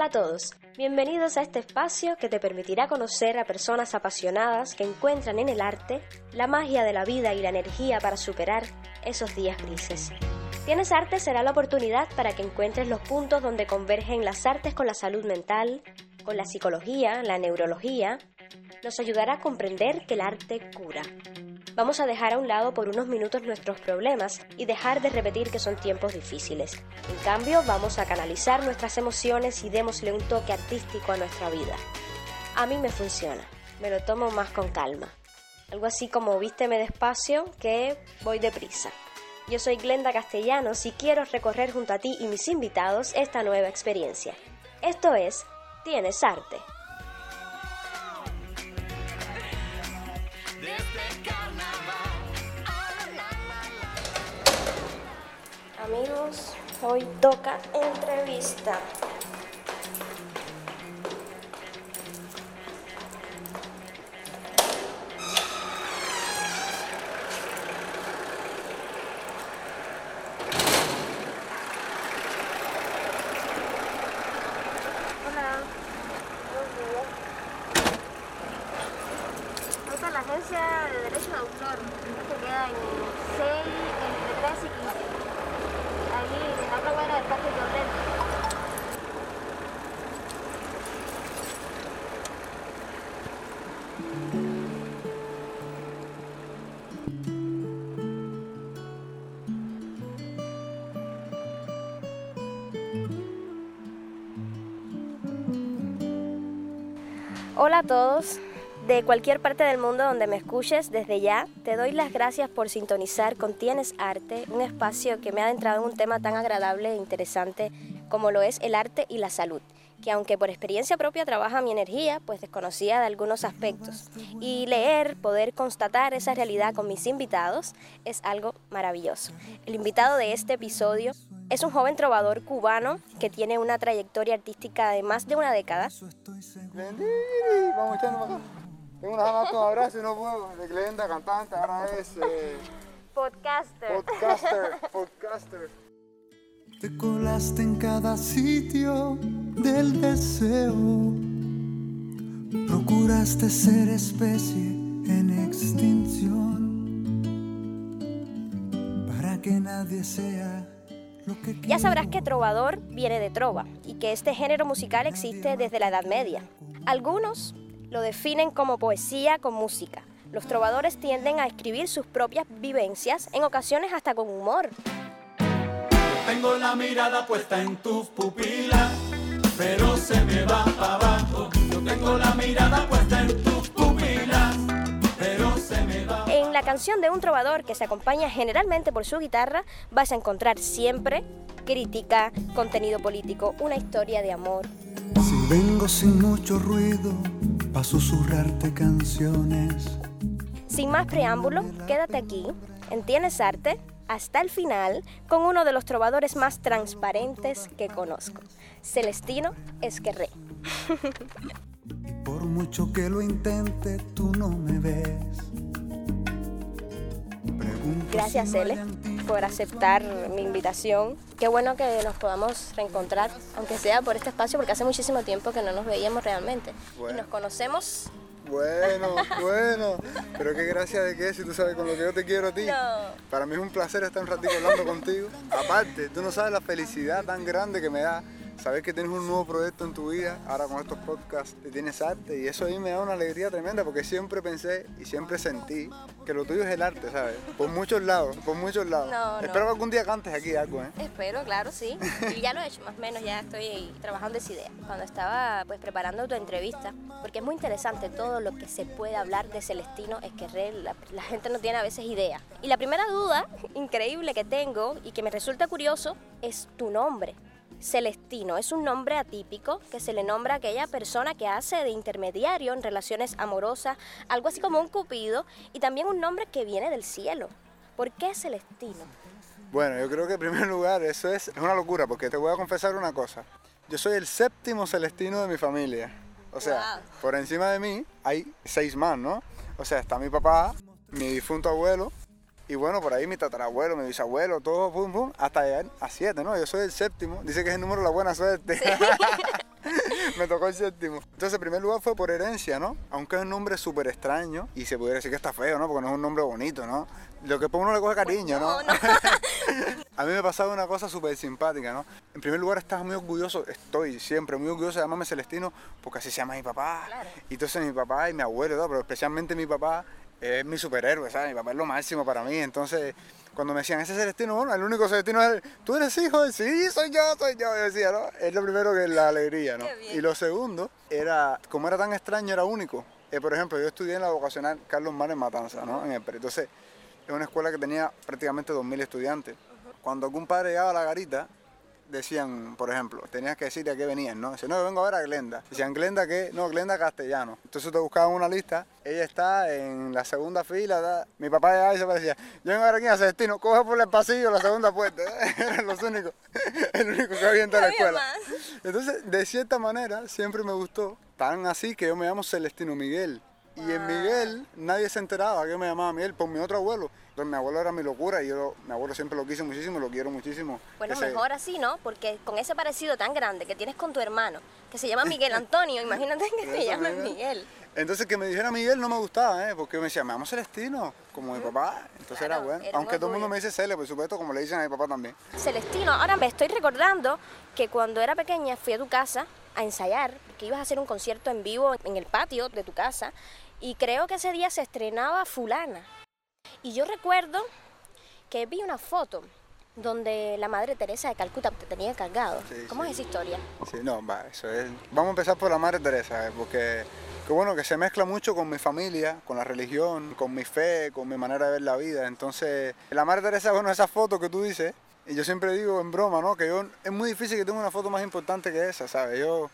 Hola a todos, bienvenidos a este espacio que te permitirá conocer a personas apasionadas que encuentran en el arte la magia de la vida y la energía para superar esos días grises. Tienes Arte será la oportunidad para que encuentres los puntos donde convergen las artes con la salud mental, con la psicología, la neurología. Nos ayudará a comprender que el arte cura. Vamos a dejar a un lado por unos minutos nuestros problemas y dejar de repetir que son tiempos difíciles. En cambio, vamos a canalizar nuestras emociones y démosle un toque artístico a nuestra vida. A mí me funciona, me lo tomo más con calma. Algo así como vísteme despacio que voy deprisa. Yo soy Glenda Castellanos y quiero recorrer junto a ti y mis invitados esta nueva experiencia. Esto es Tienes Arte. Amigos, hoy toca entrevista. De cualquier parte del mundo donde me escuches, desde ya te doy las gracias por sintonizar con Tienes Arte, un espacio que me ha adentrado en un tema tan agradable e interesante como lo es el arte y la salud, que aunque por experiencia propia trabaja mi energía, pues desconocía de algunos aspectos. Y leer, poder constatar esa realidad con mis invitados es algo maravilloso. El invitado de este episodio es un joven trovador cubano que tiene una trayectoria artística de más de una década. Tengo unas ganas de un abrazo y no puedo. De Glenda, cantante, ahora es eh, Podcaster. podcaster, podcaster. Te colaste en cada sitio del deseo. Procuraste ser especie en extinción. Para que nadie sea lo que Ya sabrás que trovador viene de trova y que este género musical existe desde la Edad Media. Algunos lo definen como poesía con música. Los trovadores tienden a escribir sus propias vivencias, en ocasiones hasta con humor. Tengo la mirada puesta en tus pupilas, pero se me va abajo. Yo tengo la mirada puesta en tus pupilas, pero se me va. En la canción de un trovador que se acompaña generalmente por su guitarra, vas a encontrar siempre crítica, contenido político, una historia de amor. Vengo sin mucho ruido, pa' susurrarte canciones. Sin más preámbulo, quédate aquí, en Tienes Arte, hasta el final, con uno de los trovadores más transparentes que conozco, Celestino Esquerré. Y por mucho que lo intente, tú no me ves. Gracias, Cele, por aceptar mi invitación. Qué bueno que nos podamos reencontrar, aunque sea por este espacio, porque hace muchísimo tiempo que no nos veíamos realmente. Y nos conocemos. Bueno, bueno. Pero qué gracia de que si tú sabes con lo que yo te quiero a ti. No. Para mí es un placer estar un ratito hablando contigo. Aparte, tú no sabes la felicidad tan grande que me da saber que tienes un nuevo proyecto en tu vida, ahora con estos podcasts, tienes arte, y eso a mí me da una alegría tremenda, porque siempre pensé y siempre sentí que lo tuyo es el arte, ¿sabes? Por muchos lados, por muchos lados. No, no. Espero que algún día cantes aquí algo, ¿eh? Espero, claro, sí. Y ya lo he hecho, más o menos, ya estoy trabajando esa idea. Cuando estaba pues preparando tu entrevista, porque es muy interesante todo lo que se puede hablar de Celestino Esquerré, la, la gente no tiene a veces idea. Y la primera duda increíble que tengo y que me resulta curioso es tu nombre. Celestino es un nombre atípico que se le nombra a aquella persona que hace de intermediario en relaciones amorosas, algo así como un cupido, y también un nombre que viene del cielo. ¿Por qué Celestino? Bueno, yo creo que en primer lugar eso es, una locura, porque te voy a confesar una cosa. Yo soy el séptimo celestino de mi familia. O sea, Wow. por encima de mí hay seis más, ¿no? O sea, está mi papá, mi difunto abuelo, y bueno, por ahí mi tatarabuelo, mi bisabuelo, todo, pum, pum, hasta llegar a siete, ¿no? Yo soy el séptimo. Dice que es el número de la buena suerte. me tocó el séptimo. Entonces, en primer lugar fue por herencia, ¿no? Aunque es un nombre súper extraño y se pudiera decir que está feo, ¿no? Porque no es un nombre bonito, ¿no? Lo que por uno le coge cariño, ¿no? no, no. A mí me pasaba una cosa súper simpática, ¿no? En primer lugar, estaba muy orgulloso, estoy siempre muy orgulloso de llamarme Celestino, porque así se llama mi papá. Claro. Y entonces mi papá y mi abuelo, todo, pero especialmente mi papá es mi superhéroe, ¿sabes? Mi papá es lo máximo para mí. Entonces, cuando me decían, ese Celestino, bueno, el único Celestino es él. ¿Tú eres hijo de sí? Soy yo, soy yo. Yo decía, ¿no? Es lo primero que es la alegría, ¿no? Y lo segundo, era, como era tan extraño, era único. Eh, por ejemplo, yo estudié en la vocacional Carlos Mar en Matanza, ¿no? En el. Entonces, es una escuela que tenía prácticamente 2.000 estudiantes. Cuando algún padre llegaba a la garita, decían, por ejemplo, tenías que decirle a qué venían, ¿no? Decían, no, yo vengo a ver a Glenda. Decían, ¿Glenda qué? No, Glenda castellano. Entonces te buscaban una lista, ella está en la segunda fila, mi papá llegaba y se parecía, yo vengo a ver aquí a Celestino, coge por el pasillo la segunda puerta. Eran los únicos, el único que había en toda la escuela. Entonces, de cierta manera, siempre me gustó, tan así que yo me llamo Celestino Miguel. Y en Miguel nadie se enteraba que me llamaba Miguel por mi otro abuelo. Entonces mi abuelo era mi locura y yo, mi abuelo siempre lo quise muchísimo, lo quiero muchísimo. Bueno, Ese- mejor así, ¿no? Porque con ese parecido tan grande que tienes con tu hermano, que se llama Miguel Antonio, imagínate que te mismo. Miguel. Entonces que me dijera Miguel no me gustaba, ¿eh? Porque me decía, me llamo Celestino, como mi papá. Entonces Claro, era bueno. Aunque todo el mundo me dice Cele, por supuesto, como le dicen a mi papá también. Celestino, ahora me estoy recordando que cuando era pequeña fui a tu casa a ensayar, que ibas a hacer un concierto en vivo en el patio de tu casa, y creo que ese día se estrenaba Fulana. Y yo recuerdo que vi una foto donde la Madre Teresa de Calcuta te tenía cargado. Sí, ¿Cómo sí. es esa historia? Sí, no, va, eso es. Vamos a empezar por la Madre Teresa, ¿eh? porque que bueno, que se mezcla mucho con mi familia, con la religión, con mi fe, con mi manera de ver la vida. Entonces, la Madre Teresa, bueno, esa foto que tú dices, y yo siempre digo en broma, ¿no? Que yo, es muy difícil que tenga una foto más importante que esa, ¿sabes? Yo,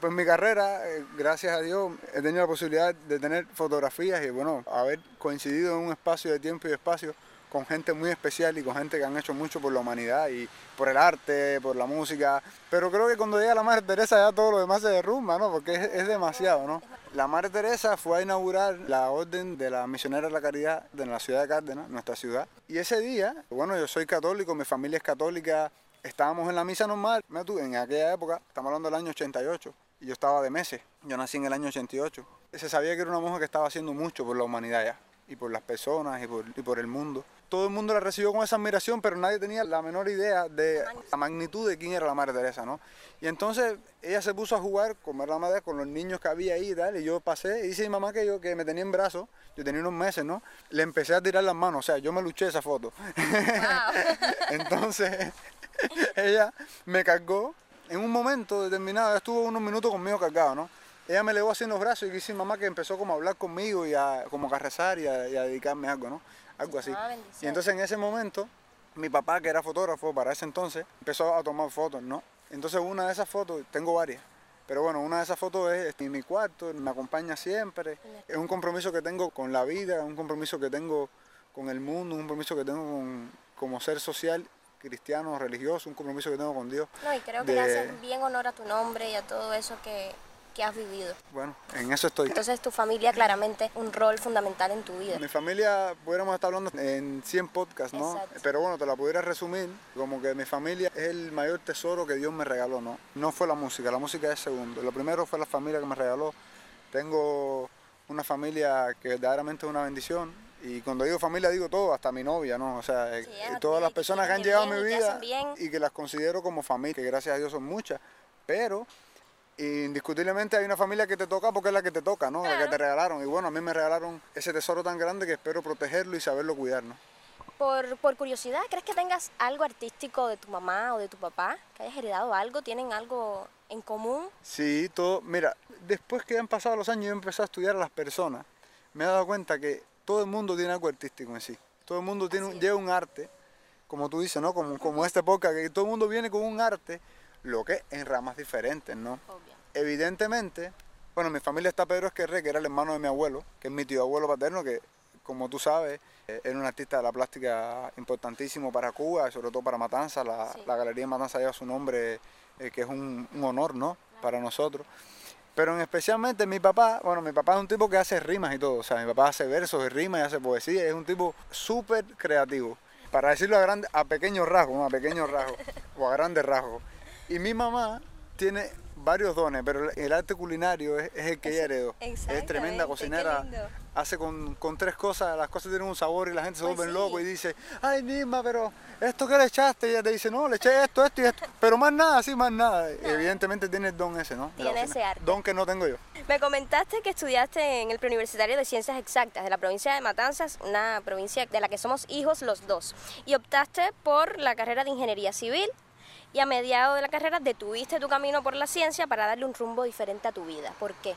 pues en mi carrera, eh, gracias a Dios, he tenido la posibilidad de tener fotografías y, bueno, haber coincidido en un espacio de tiempo y espacio con gente muy especial y con gente que han hecho mucho por la humanidad y por el arte, por la música. Pero creo que cuando llega la Madre Teresa ya todo lo demás se derrumba, ¿no? Porque es, demasiado, ¿no? La Madre Teresa fue a inaugurar la Orden de la Misionera de la Caridad de la ciudad de Cárdenas, nuestra ciudad. Y ese día, bueno, yo soy católico, mi familia es católica, estábamos en la misa normal. En aquella época, estamos hablando del año 88, y yo estaba de meses. Yo nací en el año 88. Se sabía que era una mujer que estaba haciendo mucho por la humanidad ya, y por las personas, y por, y por el mundo. Todo el mundo la recibió con esa admiración, pero nadie tenía la menor idea de la magnitud de quién era la Madre Teresa, ¿no? Y entonces ella se puso a jugar con la madre, con los niños que había ahí y tal, y yo pasé, y dice mi mamá que yo que me tenía en brazos, yo tenía unos meses, ¿no? Le empecé a tirar las manos, o sea, yo me luché esa foto. Entonces, ella me cargó en un momento determinado, ella estuvo unos minutos conmigo cargado, ¿no? Ella me elevó así en los brazos y dice mamá que empezó como a hablar conmigo y a, como a rezar y a, y a dedicarme algo, ¿no? Algo así. Ah. Y entonces en ese momento, mi papá, que era fotógrafo para ese entonces, empezó a tomar fotos, ¿no? Entonces una de esas fotos, tengo varias, pero bueno, una de esas fotos es en mi cuarto, me acompaña siempre. Es un compromiso que tengo con la vida, un compromiso que tengo con el mundo, un compromiso que tengo con, como ser social, cristiano, religioso, un compromiso que tengo con Dios. No, y creo que de- le haces bien honor a tu nombre y a todo eso que, que has vivido. Bueno, en eso estoy. Entonces tu familia claramente un rol fundamental en tu vida. Mi familia, pudiéramos estar hablando en 100 podcasts, ¿no? Exacto. Pero bueno, te la pudiera resumir como que mi familia es el mayor tesoro que Dios me regaló, ¿no? No fue la música, la música es segundo. Lo primero fue la familia que me regaló. Tengo una familia que verdaderamente es una bendición. Y cuando digo familia digo todo, hasta mi novia, ¿no? O sea, eh, Sí, ya, todas las personas que han llegado a mi vida y que las considero como familia, que gracias a Dios son muchas. Pero indiscutiblemente hay una familia que te toca porque es la que te toca, ¿no? La que te regalaron. Y bueno, a mí me regalaron ese tesoro tan grande que espero protegerlo y saberlo cuidar, ¿no? Por, por curiosidad, ¿crees que tengas algo artístico de tu mamá o de tu papá? ¿Que hayas heredado algo? ¿Tienen algo en común? Sí, todo. Mira, después que han pasado los años y yo empecé a estudiar a las personas, me he dado cuenta que todo el mundo tiene algo artístico en sí. Todo el mundo tiene lleva un arte, como tú dices, ¿no? Como, como esta época, que todo el mundo viene con un arte, lo que en ramas diferentes, ¿no? Obvio. Evidentemente, bueno, en mi familia está Pedro Esquerre, que era el hermano de mi abuelo, que es mi tío abuelo paterno, que como tú sabes, eh, era un artista de la plástica importantísimo para Cuba, sobre todo para Matanza. La, Sí. la Galería de Matanza lleva su nombre, eh, que es un, un honor, ¿no? Para nosotros. Pero en especialmente mi papá, bueno, mi papá es un tipo que hace rimas y todo, o sea, mi papá hace versos y rimas y hace poesía, es un tipo súper creativo. Para decirlo a, grande, a pequeños rasgos, ¿no? a pequeños rasgos, o a grandes rasgos. Y mi mamá tiene varios dones, pero el arte culinario es, es el que ella heredó. Es tremenda cocinera. Hace con, con tres cosas, las cosas tienen un sabor y la gente se Pues vuelve sí. loco y dice, ay Nisma, pero esto que le echaste, y ella te dice, no, le eché esto, esto y esto, pero más nada, sí, más nada. Evidentemente tiene el don ese, ¿no? Tiene ese arte. Don que no tengo yo. Me comentaste que estudiaste en el Preuniversitario de Ciencias Exactas de la provincia de Matanzas, una provincia de la que somos hijos los dos, y optaste por la carrera de Ingeniería Civil y a mediado de la carrera detuviste tu camino por la ciencia para darle un rumbo diferente a tu vida. ¿Por qué?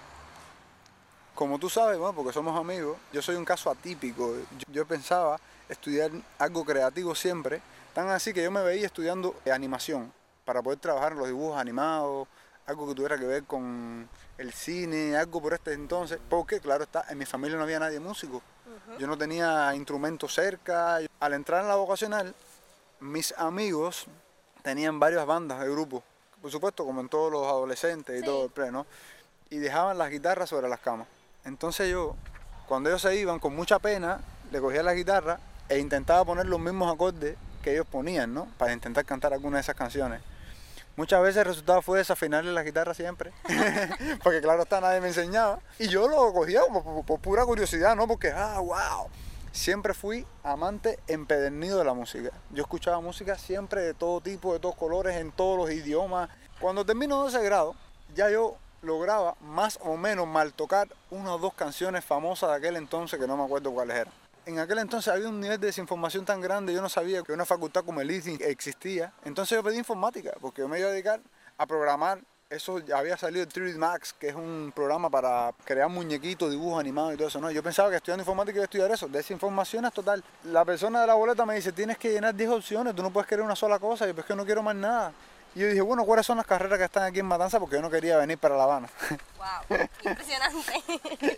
Como tú sabes, bueno, porque somos amigos, yo soy un caso atípico. Yo, yo pensaba estudiar algo creativo siempre, tan así que yo me veía estudiando animación para poder trabajar en los dibujos animados, algo que tuviera que ver con el cine, algo por este entonces, porque claro está, en mi familia no había nadie músico. Yo no tenía instrumentos cerca. Al entrar en la vocacional, mis amigos tenían varias bandas de grupos, por supuesto, como en todos los adolescentes y Sí. todo el pre, ¿no? Y dejaban las guitarras sobre las camas. Entonces yo, cuando ellos se iban, con mucha pena, le cogía la guitarra e intentaba poner los mismos acordes que ellos ponían, ¿no? Para intentar cantar alguna de esas canciones. Muchas veces el resultado fue desafinarle la guitarra siempre, porque claro está, nadie me enseñaba. Y yo lo cogía por, por- pura curiosidad, ¿no? Porque, ah, wow. Siempre fui amante empedernido de la música. Yo escuchaba música siempre de todo tipo, de todos colores, en todos los idiomas. Cuando termino 12 grado, ya yo lograba más o menos mal tocar una o dos canciones famosas de aquel entonces que no me acuerdo cuáles eran. En aquel entonces había un nivel de desinformación tan grande, yo no sabía que una facultad como el ITIN existía. Entonces yo pedí informática, porque yo me iba a dedicar a programar. Eso ya había salido el 3D Max, que es un programa para crear muñequitos, dibujos animados y todo eso. No, yo pensaba que estudiando informática iba a estudiar eso. Desinformación es total. La persona de la boleta me dice, tienes que llenar 10 opciones, tú no puedes querer una sola cosa. Y yo, pues que no quiero más nada. Y yo dije, bueno, ¿cuáles son las carreras que están aquí en Matanza? Porque yo no quería venir para La Habana. ¡Wow! Impresionante.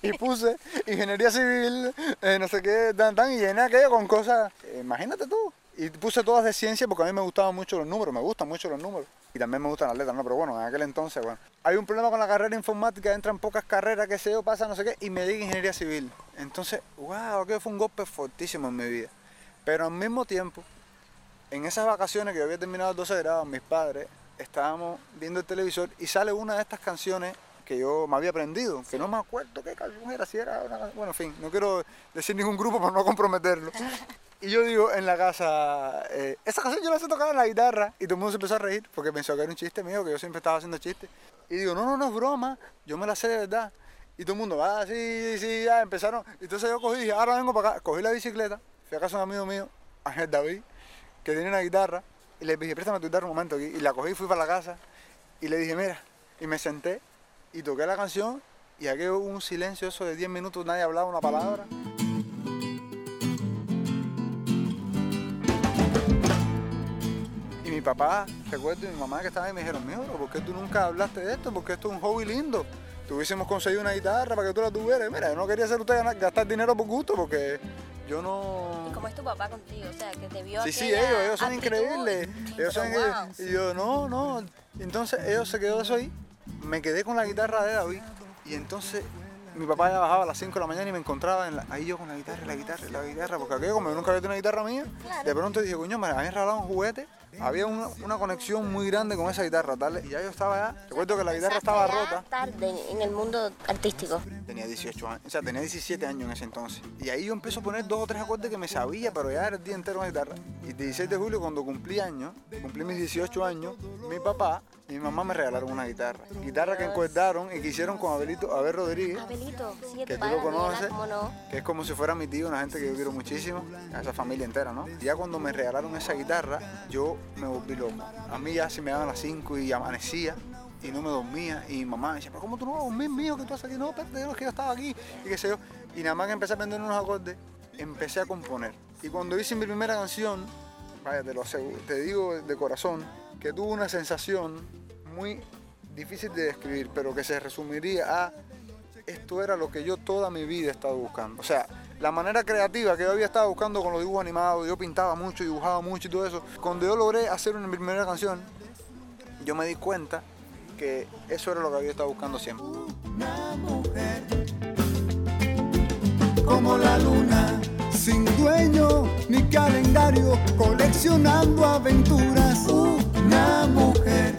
y puse ingeniería civil, eh, no sé qué, tan, tan, y llené aquello con cosas, eh, imagínate tú. Y puse todas de ciencia porque a mí me gustaban mucho los números, me gustan mucho los números. Y también me gustan las letras, ¿no? Pero bueno, en aquel entonces, bueno. Hay un problema con la carrera informática, entran pocas carreras, que sé yo, pasa no sé qué, y me llega ingeniería civil. Entonces, wow, aquello fue un golpe fortísimo en mi vida. Pero al mismo tiempo, en esas vacaciones que yo había terminado el 12 grado, mis padres, estábamos viendo el televisor y sale una de estas canciones que yo me había aprendido, que no me acuerdo qué canción era, si era una, bueno, en fin, no quiero decir ningún grupo para no comprometerlo. Y yo digo en la casa, eh, esa canción yo la sé tocar en la guitarra y todo el mundo se empezó a reír porque pensó que era un chiste mío, que yo siempre estaba haciendo chistes. Y digo, no, no, no es broma, yo me la sé de verdad. Y todo el mundo, ah, sí, sí, ya empezaron. Entonces yo cogí dije, ahora vengo para acá, cogí la bicicleta, fui a casa de un amigo mío, Ángel David, que tiene una guitarra, y le dije, préstame tu guitarra un momento. Y la cogí, fui para la casa, y le dije, mira, y me senté, y toqué la canción, y aquí hubo un silencio eso de 10 minutos, nadie hablaba una palabra. Y mi papá, recuerdo, y mi mamá que estaba ahí me dijeron, pero ¿por qué tú nunca hablaste de esto? Porque esto es un hobby lindo. Tuviésemos conseguido una guitarra para que tú la tuvieras. Mira, yo no quería hacer usted gastar dinero por gusto porque yo no... ¿Y cómo es tu papá contigo? O sea, que te vio Sí, sí, ellos, ellos son actitud increíbles. Ellos son increíbles. Y yo, no, no. Entonces ellos se quedó eso ahí. Me quedé con la guitarra de David. Y entonces mi papá ya bajaba a las 5 de la mañana y me encontraba en la- ahí yo con la guitarra, la guitarra, la guitarra. Porque aquello, como yo nunca había tenido una guitarra mía, de pronto dije, coño, me habían regalado un juguete. Había una, una conexión muy grande con esa guitarra, tal. Y ya yo estaba ya. Recuerdo que la guitarra estaba rota. tarde en el mundo artístico. Tenía 18 años, o sea, tenía 17 años en ese entonces. Y ahí yo empiezo a poner dos o tres acordes que me sabía, pero ya era el día entero en guitarra. Y el 16 de julio, cuando cumplí años, cumplí mis 18 años, mi papá y mi mamá me regalaron una guitarra. Guitarra que encordaron y que hicieron con Abelito, Abel Rodríguez, Abelito, sí, que tú lo conoces, ¿cómo no? que es como si fuera mi tío, una gente que yo quiero muchísimo, a esa familia entera, ¿no? Y ya cuando me regalaron esa guitarra, yo me volví loco. A mí ya se me daban las 5 y amanecía y no me dormía. Y mamá me decía, pero ¿cómo tú no vas a dormir, mío, que tú has aquí? No, espérate, que yo estaba aquí y qué sé yo. Y nada más que empecé a aprender unos acordes, empecé a componer. Y cuando hice mi primera canción, vaya, te lo aseguro, te digo de corazón, que tuvo una sensación muy difícil de describir, pero que se resumiría a esto era lo que yo toda mi vida he estado buscando. O sea, la manera creativa que yo había estado buscando con los dibujos animados, yo pintaba mucho, dibujaba mucho y todo eso. Cuando yo logré hacer una primera canción, yo me di cuenta que eso era lo que había estado buscando siempre. Una mujer como la luna, sin dueño ni calendario, coleccionando aventuras. Una mujer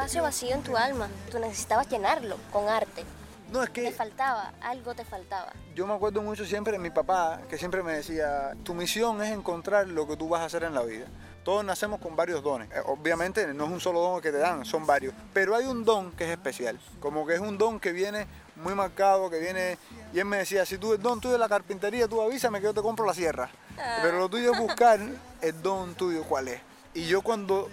espacio vacío en tu alma. Tú necesitabas llenarlo con arte. No, es Te que faltaba, algo te faltaba. yo me acuerdo mucho siempre de mi papá, que siempre me decía, tu misión es encontrar lo que tú vas a hacer en la vida. Todos nacemos con varios dones. Eh, Obviamente no es un solo don que te dan, son varios. Pero hay un don que es especial. Como que es un don que viene muy marcado, que viene... Y él me decía, si tú el don tuyo es la carpintería, tú avísame que yo te compro la sierra. Pero lo tuyo es buscar el don tuyo cuál es. Y yo cuando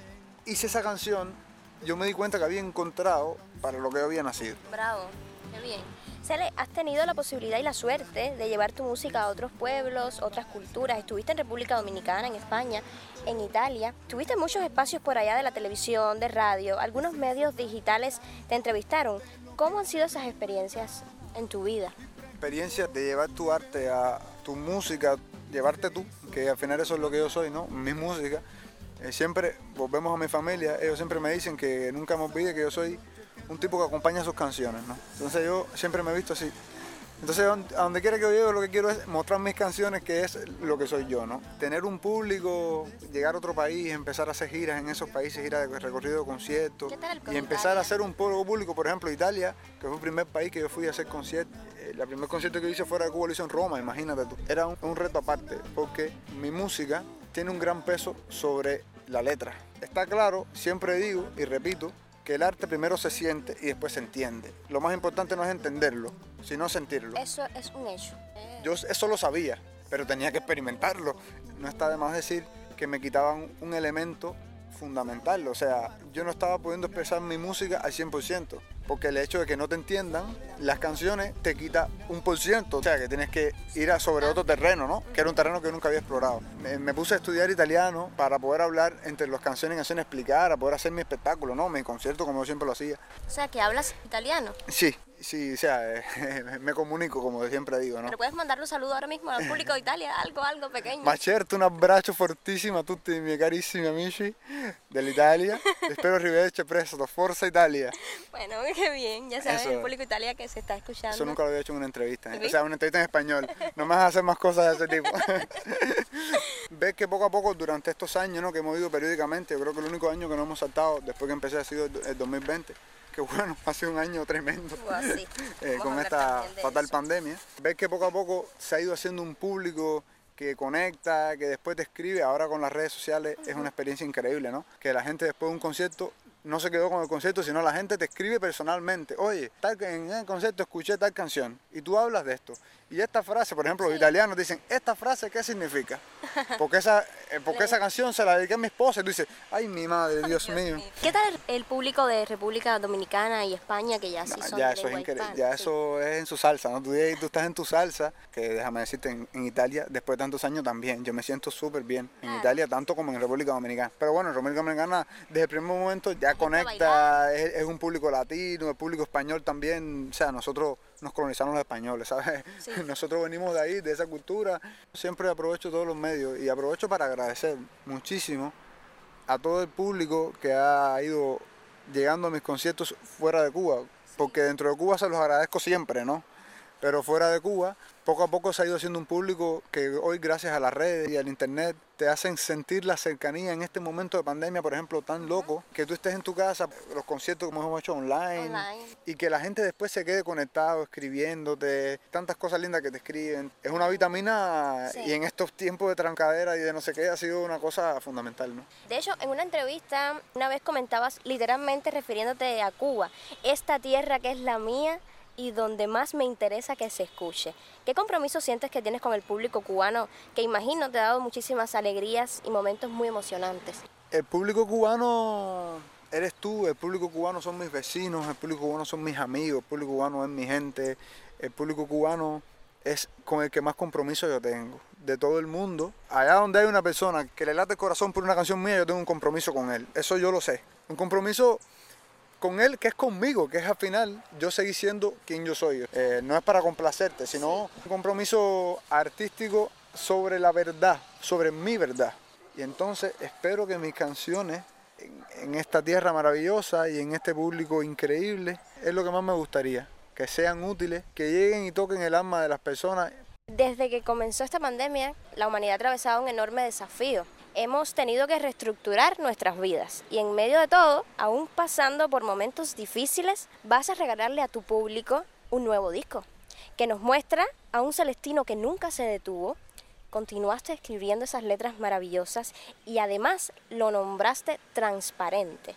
hice esa canción, yo me di cuenta que había encontrado para lo que yo había nacido. Bravo, qué bien. Cele, has tenido la posibilidad y la suerte de llevar tu música a otros pueblos, otras culturas. Estuviste en República Dominicana, en España, en Italia. Tuviste muchos espacios por allá de la televisión, de radio. Algunos medios digitales te entrevistaron. ¿Cómo han sido esas experiencias en tu vida? experiencia de llevar tu arte a tu música, llevarte tú, que al final eso es lo que yo soy, ¿no? Mi música. Eh, siempre volvemos a mi familia, ellos siempre me dicen que nunca me olvide que yo soy un tipo que acompaña sus canciones, ¿no? Entonces yo siempre me he visto así. Entonces a donde quiera que yo llegue lo que quiero es mostrar mis canciones, que es lo que soy yo, ¿no? Tener un público, llegar a otro país, empezar a hacer giras en esos países, giras de recorrido de conciertos. ¿Qué tal con Y empezar Italia? a hacer un pueblo público, por ejemplo, Italia, que fue el primer país que yo fui a hacer conciertos. Eh, La primer concierto que hice fuera de Cuba lo hice en Roma, imagínate tú. Era un, un reto aparte, porque mi música tiene un gran peso sobre la letra. Está claro, siempre digo y repito, que el arte primero se siente y después se entiende. Lo más importante no es entenderlo, sino sentirlo. Eso es un hecho. Yo eso lo sabía, pero tenía que experimentarlo. No está de más decir que me quitaban un elemento fundamental. O sea, yo no estaba pudiendo expresar mi música al 100%, porque el hecho de que no te entiendan las canciones te quita un por ciento. O sea, que tienes que ir a sobre otro terreno, ¿no? Que era un terreno que nunca había explorado. Me, me puse a estudiar italiano para poder hablar entre las canciones y canciones, explicar, a poder hacer mi espectáculo, ¿no? Mi concierto como yo siempre lo hacía. o sea, que hablas italiano. Sí, sí, o sea, me comunico como siempre digo, ¿no? Pero puedes mandarle un saludo ahora mismo al público de Italia, algo, algo pequeño. Ma certo, un abbraccio fortissimo a tutti i miei carissimi amici dell'Italia. Spero arrivederci presto. Forza Italia. Bueno, qué bien, ya sabes, Eso- el público de Italia que se está escuchando. Eso nunca lo había hecho en una entrevista. ¿eh? ¿Sí? O sea, una entrevista en español. No me vas a hacer más cosas de ese tipo. Ves que poco a poco, durante estos años ¿no? que hemos ido periódicamente, yo creo que el único año que no hemos saltado después que empecé ha sido el 2020. Que bueno, ha sido un año tremendo. Sí. eh, con esta fatal eso. pandemia. Ves que poco a poco se ha ido haciendo un público que conecta, que después te escribe, ahora con las redes sociales es una experiencia increíble, ¿no? Que la gente después de un concierto no se quedó con el concierto, sino la gente te escribe personalmente, oye, tal, en el concierto escuché tal canción y tú hablas de esto. Y esta frase, por ejemplo, los italianos dicen, ¿esta frase qué significa? Porque esa, eh, porque esa canción se la dediqué a mi esposa y tú dices, ay, mi madre, Dios, mío. ¿Qué tal el, el público de República Dominicana y España que ya sí No, son ya de eso es hispana? ya Sí. eso es en su salsa, ¿no? Tú, tú estás en tu salsa, que déjame decirte, en, en Italia, después de tantos años también, yo me siento súper bien en Claro. Italia, tanto como en República Dominicana. Pero bueno, en República Dominicana, desde el primer momento ya conecta, es, es un público latino, el público español también, o sea, nosotros nos colonizaron los españoles, ¿sabes? Sí. Nosotros venimos de ahí, de esa cultura. Siempre aprovecho todos los medios y aprovecho para agradecer muchísimo a todo el público que ha ido llegando a mis conciertos fuera de Cuba, porque dentro de Cuba se los agradezco siempre, ¿no? Pero fuera de Cuba, poco a poco se ha ido haciendo un público que hoy, gracias a las redes y al internet, te hacen sentir la cercanía en este momento de pandemia, por ejemplo, tan loco, que tú estés en tu casa, los conciertos como hemos hecho online, Online. y que la gente después se quede conectado, escribiéndote, tantas cosas lindas que te escriben. Es una vitamina Sí. y en estos tiempos de trancadera y de no sé qué ha sido una cosa fundamental, ¿no? De hecho, en una entrevista una vez comentabas literalmente refiriéndote a Cuba, esta tierra que es la mía y donde más me interesa que se escuche. ¿Qué compromiso sientes que tienes con el público cubano que imagino te ha dado muchísimas alegrías y momentos muy emocionantes? El público cubano eres tú, el público cubano son mis vecinos, el público cubano son mis amigos, el público cubano es mi gente, el público cubano es con el que más compromiso yo tengo. De todo el mundo, allá donde hay una persona que le late el corazón por una canción mía, yo tengo un compromiso con él. Eso yo lo sé. Un compromiso con él que es conmigo, que es al final yo seguir siendo quien yo soy. Eh, no es para complacerte, sino un compromiso artístico sobre la verdad, sobre mi verdad. Y entonces espero que mis canciones en, en esta tierra maravillosa y en este público increíble es lo que más me gustaría, que sean útiles, que lleguen y toquen el alma de las personas. Desde que comenzó esta pandemia, la humanidad ha atravesado un enorme desafío. Hemos tenido que reestructurar nuestras vidas y en medio de todo, aún pasando por momentos difíciles, vas a regalarle a tu público un nuevo disco que nos muestra a un Celestino que nunca se detuvo, continuaste escribiendo esas letras maravillosas y además lo nombraste transparente.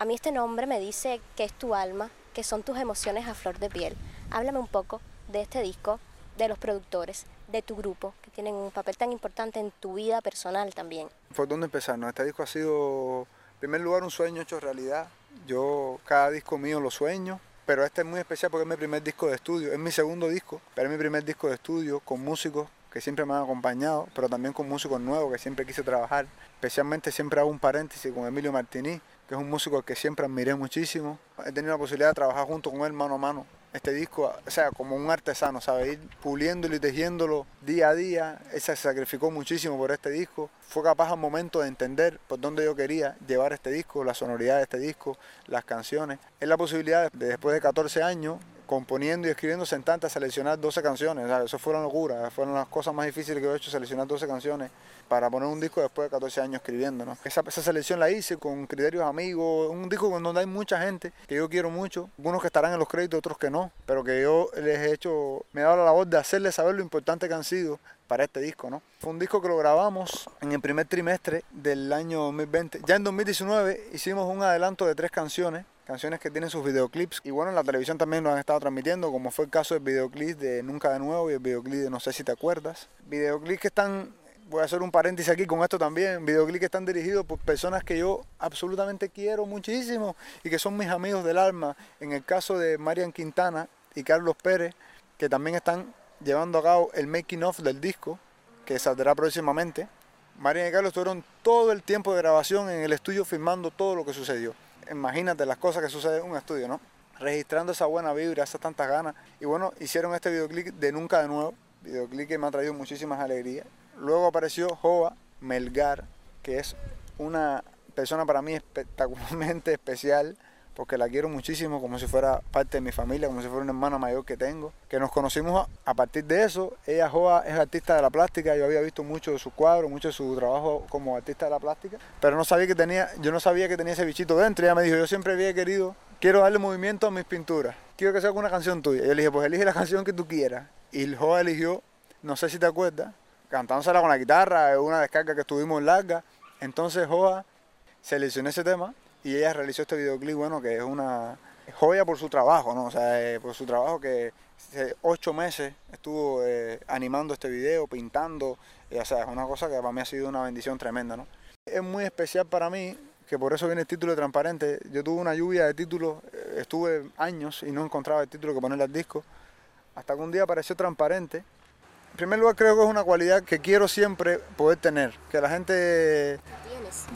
A mí este nombre me dice que es tu alma, que son tus emociones a flor de piel. Háblame un poco de este disco, de los productores, de tu grupo, que tienen un papel tan importante en tu vida personal también. ¿Por dónde empezar? No, este disco ha sido, en primer lugar, un sueño hecho realidad. Yo cada disco mío lo sueño, pero este es muy especial porque es mi primer disco de estudio, es mi segundo disco, pero es mi primer disco de estudio con músicos que siempre me han acompañado, pero también con músicos nuevos que siempre quise trabajar. Especialmente siempre hago un paréntesis con Emilio Martini, que es un músico al que siempre admiré muchísimo. He tenido la posibilidad de trabajar junto con él mano a mano este disco, o sea, como un artesano, ¿sabes? Ir puliéndolo y tejiéndolo día a día. Él se sacrificó muchísimo por este disco. Fue capaz al momento de entender por dónde yo quería llevar este disco, la sonoridad de este disco, las canciones. Es la posibilidad de, después de 14 años, componiendo y escribiendo a seleccionar 12 canciones. Eso fueron locuras, fueron las cosas más difíciles que he hecho, seleccionar 12 canciones para poner un disco después de 14 años escribiendo. ¿no? Esa, esa selección la hice con criterios amigos, un disco donde hay mucha gente que yo quiero mucho, algunos que estarán en los créditos, otros que no, pero que yo les he hecho, me he dado la labor de hacerles saber lo importante que han sido para este disco, ¿no? Fue un disco que lo grabamos en el primer trimestre del año 2020. Ya en 2019 hicimos un adelanto de tres canciones canciones que tienen sus videoclips y bueno en la televisión también lo han estado transmitiendo como fue el caso del videoclip de Nunca de Nuevo y el videoclip de No sé si te acuerdas videoclips que están voy a hacer un paréntesis aquí con esto también videoclips que están dirigidos por personas que yo absolutamente quiero muchísimo y que son mis amigos del alma en el caso de Marian Quintana y Carlos Pérez que también están llevando a cabo el making of del disco que saldrá próximamente Marian y Carlos tuvieron todo el tiempo de grabación en el estudio filmando todo lo que sucedió imagínate las cosas que suceden en un estudio, ¿no? Registrando esa buena vibra, esas tantas ganas. Y bueno, hicieron este videoclip de Nunca de Nuevo, videoclip que me ha traído muchísimas alegrías. Luego apareció Joa Melgar, que es una persona para mí espectacularmente especial porque la quiero muchísimo, como si fuera parte de mi familia, como si fuera una hermana mayor que tengo, que nos conocimos a, partir de eso. Ella, Joa, es artista de la plástica, yo había visto mucho de su cuadro, mucho de su trabajo como artista de la plástica, pero no sabía que tenía, yo no sabía que tenía ese bichito dentro. Ella me dijo, yo siempre había querido, quiero darle movimiento a mis pinturas, quiero que sea una canción tuya. Yo le dije, pues elige la canción que tú quieras. Y Joa eligió, no sé si te acuerdas, cantándosela con la guitarra, una descarga que estuvimos larga. Entonces Joa seleccionó ese tema y ella realizó este videoclip, bueno, que es una joya por su trabajo, ¿no? O sea, eh, por su trabajo que ocho meses estuvo eh, animando este video, pintando, o sea, es una cosa que para mí ha sido una bendición tremenda, ¿no? Es muy especial para mí, que por eso viene el título de Transparente. Yo tuve una lluvia de títulos, eh, estuve años y no encontraba el título que ponerle al disco, hasta que un día apareció Transparente. En primer lugar creo que es una cualidad que quiero siempre poder tener, que la gente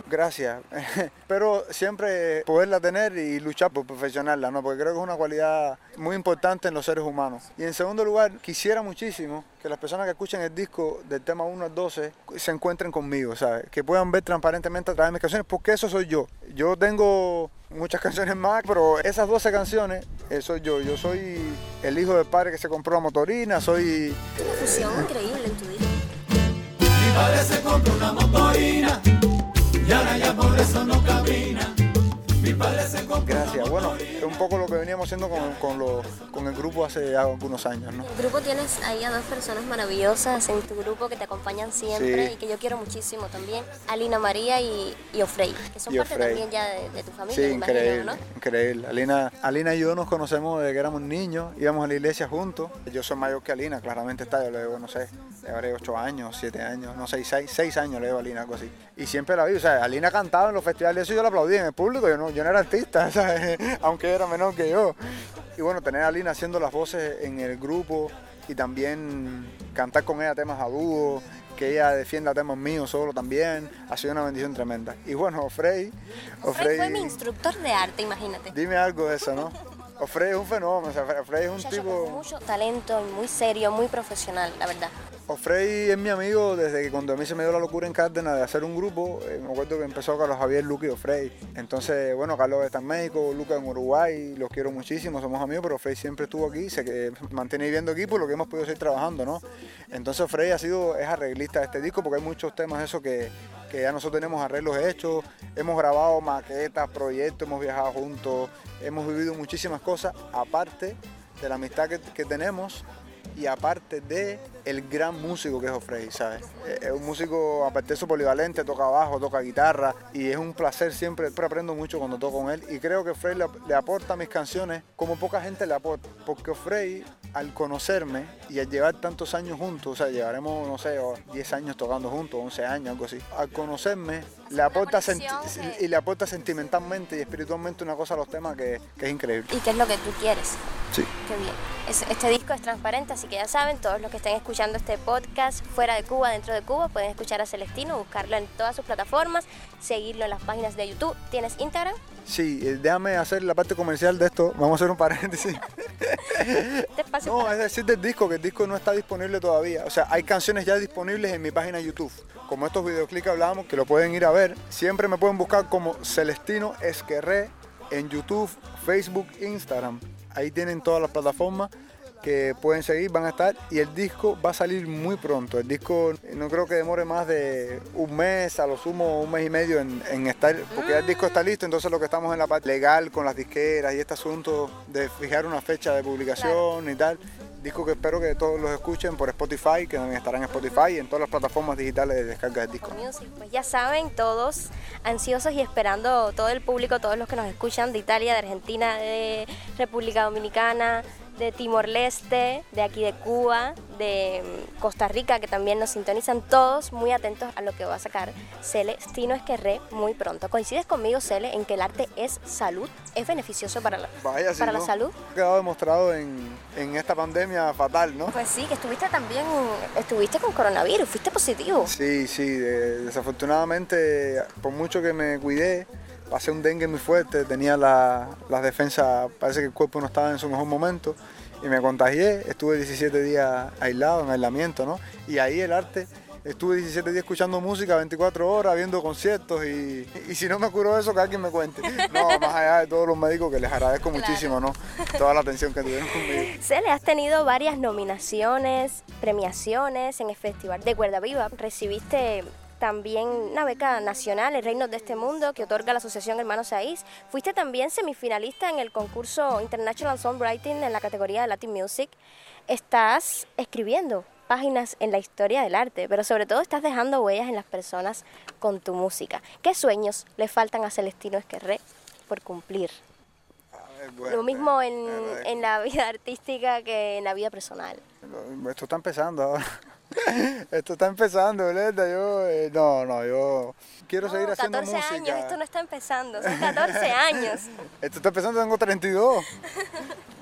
Gracias. Pero siempre poderla tener y luchar por perfeccionarla, ¿no? Porque creo que es una cualidad muy importante en los seres humanos. Y en segundo lugar, quisiera muchísimo que las personas que escuchen el disco del tema 1 al 12 se encuentren conmigo, ¿sabes? Que puedan ver transparentemente a través de mis canciones, porque eso soy yo. Yo tengo muchas canciones más, pero esas 12 canciones, eso soy yo. Yo soy el hijo del padre que se compró la motorina, soy... Una fusión increíble en tu vida. Mi padre se compró una motorina Gracias. Bueno, es un poco lo que veníamos haciendo con, con, con el grupo hace algunos años. ¿no? El grupo tienes ahí a dos personas maravillosas en tu grupo que te acompañan siempre y que yo quiero muchísimo también. Alina María y, y Ofrey, que son parte también ya de, tu familia. Sí, increíble, ¿no? increíble. Alina, Alina y yo nos conocemos desde que éramos niños, íbamos a la iglesia juntos. Yo soy mayor que Alina, claramente está, yo le debo, no sé, habré 8 años, 7 años, no sé, 6, 6 años le debo a Alina, algo así. Y siempre la vi, o sea, Alina cantaba en los festivales, eso yo la aplaudí en el público, yo no, yo no era artista, ¿sabes? aunque era menor que yo. Y bueno, tener a Lina haciendo las voces en el grupo y también cantar con ella temas a dúo, que ella defienda temas míos solo también, ha sido una bendición tremenda. Y bueno, Frey... Frey fue mi instructor de arte, imagínate. Dime algo de eso, ¿no? Ofrey es un fenómeno, o Ofrey es un tipo... Con mucho talento, muy serio, muy profesional, la verdad. Ofrey es mi amigo desde que cuando a mí se me dio la locura en Cárdenas de hacer un grupo, eh, me acuerdo que empezó Carlos Javier, Luque y Ofrey. Entonces, bueno, Carlos está en México, Luca en Uruguay, los quiero muchísimo, somos amigos, pero Ofrey siempre estuvo aquí, se mantiene viviendo aquí por lo que hemos podido seguir trabajando, ¿no? Entonces Ofrey ha sido, es arreglista de este disco porque hay muchos temas eso que, que ya nosotros tenemos arreglos hechos, hemos grabado maquetas, proyectos, hemos viajado juntos, hemos vivido muchísimas cosas, aparte de la amistad que, que tenemos y aparte de el gran músico que es Ofrey, ¿sabes? Eh, Es un músico, aparte de eso, polivalente, toca bajo, toca guitarra y es un placer siempre, siempre aprendo mucho cuando toco con él y creo que Frey le, aporta mis canciones como poca gente le aporta, porque Frey al conocerme y al llevar tantos años juntos, o sea, llevaremos, no sé, o 10 años tocando juntos, 11 años, algo así, al conocerme le aporta que- y le aporta sentimentalmente y espiritualmente una cosa a los temas que, que es increíble. ¿Y qué es lo que tú quieres? Sí. Qué bien. Es- este disco es transparente, así que ya saben, todos los que estén escuchando este podcast fuera de Cuba, dentro de Cuba, pueden escuchar a Celestino, buscarlo en todas sus plataformas, seguirlo en las páginas de YouTube. ¿Tienes Instagram? Sí, eh, déjame hacer la parte comercial de esto. Vamos a hacer un paréntesis. No, es decir del disco, que el disco no está disponible todavía. O sea, hay canciones ya disponibles en mi página de YouTube. Como estos videoclips que hablábamos, que lo pueden ir a ver. Siempre me pueden buscar como Celestino Esquerré en YouTube, Facebook, Instagram. Ahí tienen todas las plataformas que pueden seguir, van a estar. Y el disco va a salir muy pronto. El disco no creo que demore más de un mes, a lo sumo un mes y medio en, en estar, porque ya el disco está listo. Entonces lo que estamos en la parte legal con las disqueras y este asunto de fijar una fecha de publicación y tal. Disco que espero que todos los escuchen por Spotify, que también estarán en Spotify y en todas las plataformas digitales de descarga del disco. Pues ya saben, todos ansiosos y esperando todo el público, todos los que nos escuchan de Italia, de Argentina, de República Dominicana, de Timor-Leste, de aquí de Cuba, de mm, Costa Rica, que también nos sintonizan todos muy atentos a lo que va a sacar Celestino Esquerré muy pronto. ¿Coincides conmigo, Cele, en que el arte es salud? ¿Es beneficioso para la, Vaya, para la ¿no? salud? Ha quedado demostrado en, en esta pandemia fatal, ¿no? Pues sí, que estuviste también, estuviste con coronavirus, fuiste positivo. Sí, sí, de- desafortunadamente, por mucho que me cuidé, pasé un dengue muy fuerte, tenía la- las defensas, parece que el cuerpo no estaba en su mejor momento y me contagié, estuve 17 días aislado, en aislamiento, ¿no? Y ahí el arte, estuve 17 días escuchando música 24 horas, viendo conciertos y, y si no me curó eso, que alguien me cuente. No, más allá de todos los médicos que les agradezco Claro. muchísimo, ¿no? Toda la atención que tuvieron conmigo. Cele, has tenido varias nominaciones, premiaciones en el Festival de Cuerda Viva. Recibiste también una beca nacional, El Reino de este Mundo, que otorga la Asociación Hermanos Saiz. Fuiste también semifinalista en el concurso International Songwriting en la categoría de Latin Music. Estás escribiendo páginas en la historia del arte, pero sobre todo estás dejando huellas en las personas con tu música. ¿Qué sueños le faltan a Celestino Esquerré por cumplir? Lo mismo en, en la vida artística que en la vida personal. Esto está empezando ahora. Esto está empezando, Violeta. Yo, eh, no, no, yo quiero seguir haciendo 14 música. años, esto no está empezando, son 14 años. Esto está empezando, tengo 32.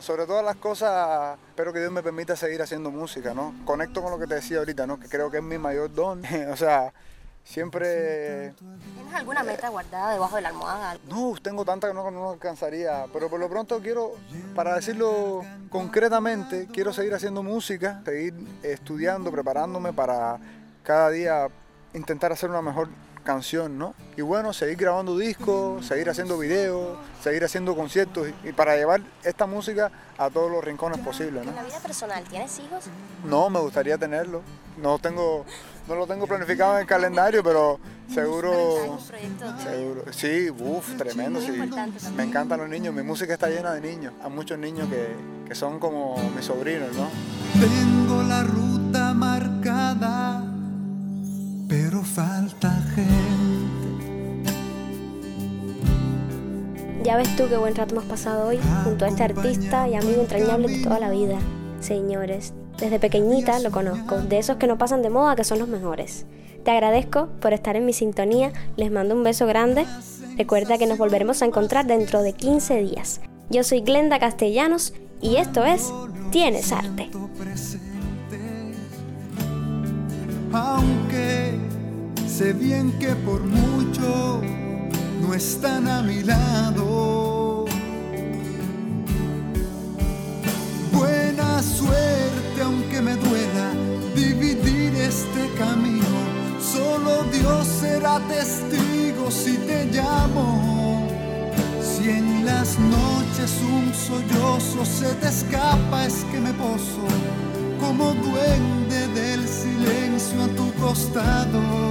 Sobre todas las cosas, espero que Dios me permita seguir haciendo música, ¿no? Conecto con lo que te decía ahorita, ¿no? Que creo que es mi mayor don. o sea, siempre... ¿Tienes alguna meta guardada debajo de la almohada? No, tengo tanta que no, no alcanzaría, pero por lo pronto quiero, para decirlo concretamente, quiero seguir haciendo música, seguir estudiando, preparándome para cada día intentar hacer una mejor canción, ¿no? Y bueno, seguir grabando discos, seguir haciendo videos, seguir haciendo conciertos y, y para llevar esta música a todos los rincones posibles, ¿no? En la vida personal, ¿tienes hijos? No, me gustaría tenerlo. No tengo, no lo tengo planificado en el calendario, pero seguro. Seguro. Sí, uff, tremendo, sí. Me encantan los niños. Mi música está llena de niños. Hay muchos niños que, que son como mis sobrinos, ¿no? Tengo la ruta marcada, pero falta gente. Ya ves tú qué buen rato hemos pasado hoy junto a este artista y amigo entrañable de toda la vida. Señores, desde pequeñita lo conozco, de esos que no pasan de moda, que son los mejores. Te agradezco por estar en mi sintonía, les mando un beso grande. Recuerda que nos volveremos a encontrar dentro de 15 días. Yo soy Glenda Castellanos y esto es Tienes Arte. Aunque sé bien que por mucho no están a mi lado. Aunque me duela dividir este camino. Solo Dios será testigo si te llamo. Si en las noches un sollozo se te escapa, es que me poso como duende del silencio a tu costado.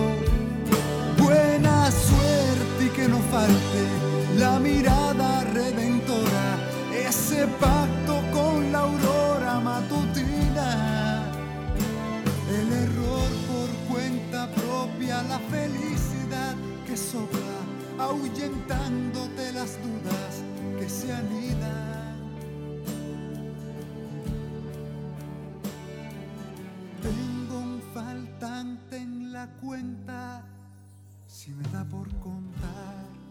que no falte la mirada redentora, ese pacto con la aurora la felicidad que sopla, ahuyentándote las dudas que se anidan. Tengo un faltante en la cuenta, si me da por contar.